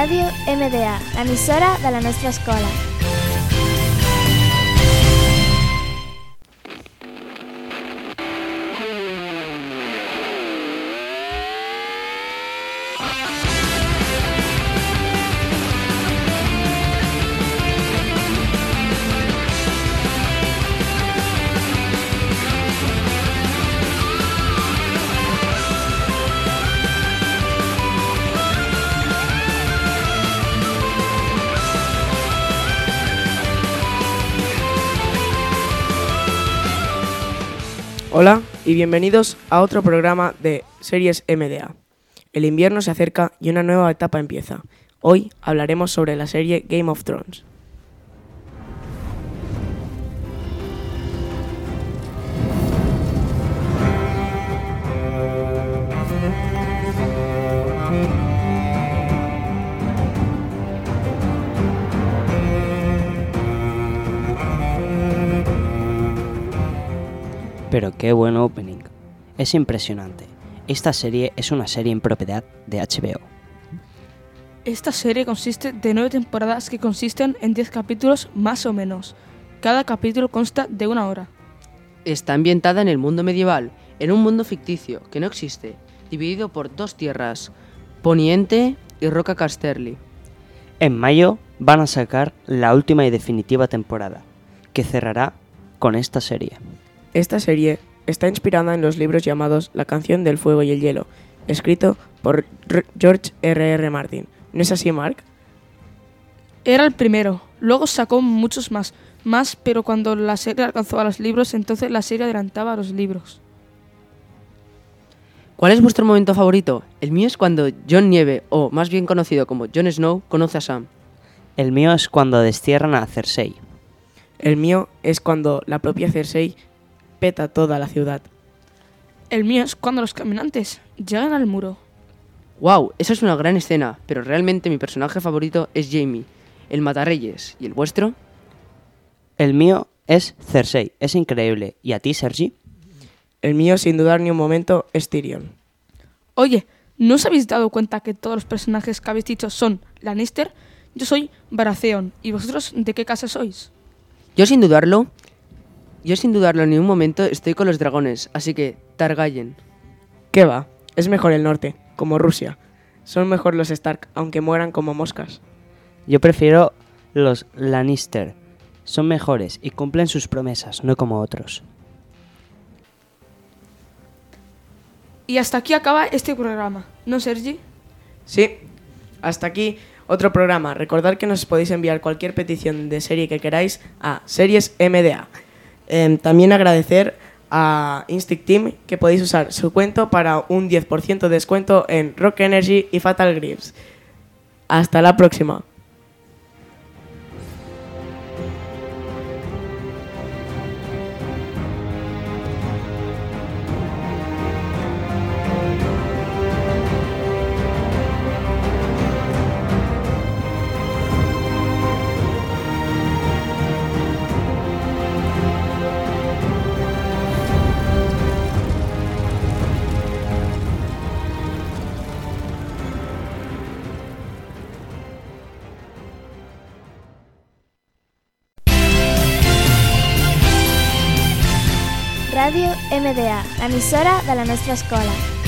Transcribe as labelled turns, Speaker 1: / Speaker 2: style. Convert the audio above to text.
Speaker 1: Ràdio MDA, l'emissora de la nostra escola.
Speaker 2: Hola y bienvenidos a otro programa de Series MDA. El invierno se acerca y una nueva etapa empieza. Hoy hablaremos sobre la serie Game of Thrones.
Speaker 3: Pero qué buen opening. Es impresionante. Esta serie es una serie en propiedad de HBO.
Speaker 4: Esta serie consiste de nueve temporadas que consisten en 10 capítulos más o menos. Cada capítulo consta de una hora.
Speaker 5: Está ambientada en el mundo medieval, en un mundo ficticio que no existe, dividido por dos tierras, Poniente y Roca Casterly.
Speaker 3: En mayo van a sacar la última y definitiva temporada, que cerrará con esta serie.
Speaker 2: Esta serie está inspirada en los libros llamados La canción del fuego y el hielo, escrito por R- George R.R. R. Martin. ¿No es así, Mark?
Speaker 4: Era el primero, luego sacó muchos más, más, pero cuando la serie alcanzó a los libros, entonces la serie adelantaba a los libros.
Speaker 5: ¿Cuál es vuestro momento favorito? El mío es cuando John Nieve, o más bien conocido como Jon Snow, conoce a Sam.
Speaker 3: El mío es cuando destierran a Cersei.
Speaker 2: El mío es cuando la propia Cersei peta toda la ciudad.
Speaker 4: El mío es cuando los caminantes llegan al muro.
Speaker 5: ¡Wow! Esa es una gran escena, pero realmente mi personaje favorito es Jamie, el matarreyes. ¿Y el vuestro?
Speaker 3: El mío es Cersei. Es increíble. ¿Y a ti, Sergi?
Speaker 2: El mío, sin dudar ni un momento, es Tyrion.
Speaker 4: Oye, ¿no os habéis dado cuenta que todos los personajes que habéis dicho son Lannister? Yo soy Baratheon. ¿Y vosotros de qué casa sois?
Speaker 5: Yo sin dudarlo, yo sin dudarlo en ningún momento estoy con los dragones, así que Targaryen.
Speaker 2: ¿Qué va? Es mejor el norte, como Rusia. Son mejor los Stark, aunque mueran como moscas.
Speaker 3: Yo prefiero los Lannister. Son mejores y cumplen sus promesas, no como otros.
Speaker 4: Y hasta aquí acaba este programa, ¿no, Sergi?
Speaker 2: Sí, hasta aquí otro programa. Recordad que nos podéis enviar cualquier petición de serie que queráis a Series Em, también agradecer a Instinct Team que podéis usar su cuento para un 10% de descuento en Rock Energy y Fatal Grips. Hasta la próxima.
Speaker 1: Ràdio MDA, l'emissora de la nostra escola.